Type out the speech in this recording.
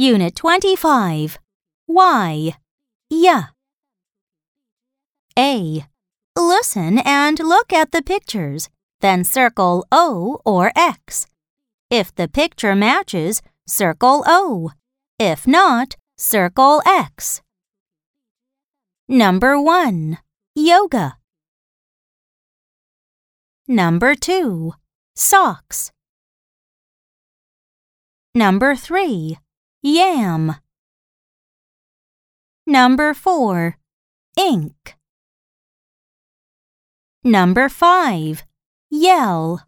Unit 25. Why? Yeah. A. Listen and look at the pictures, then circle O or X. If the picture matches, circle O. If not, circle X. Number 1. Yoga. Number 2. Socks. Number 3. Yam. Number 4. Ink. Number 5. Yell.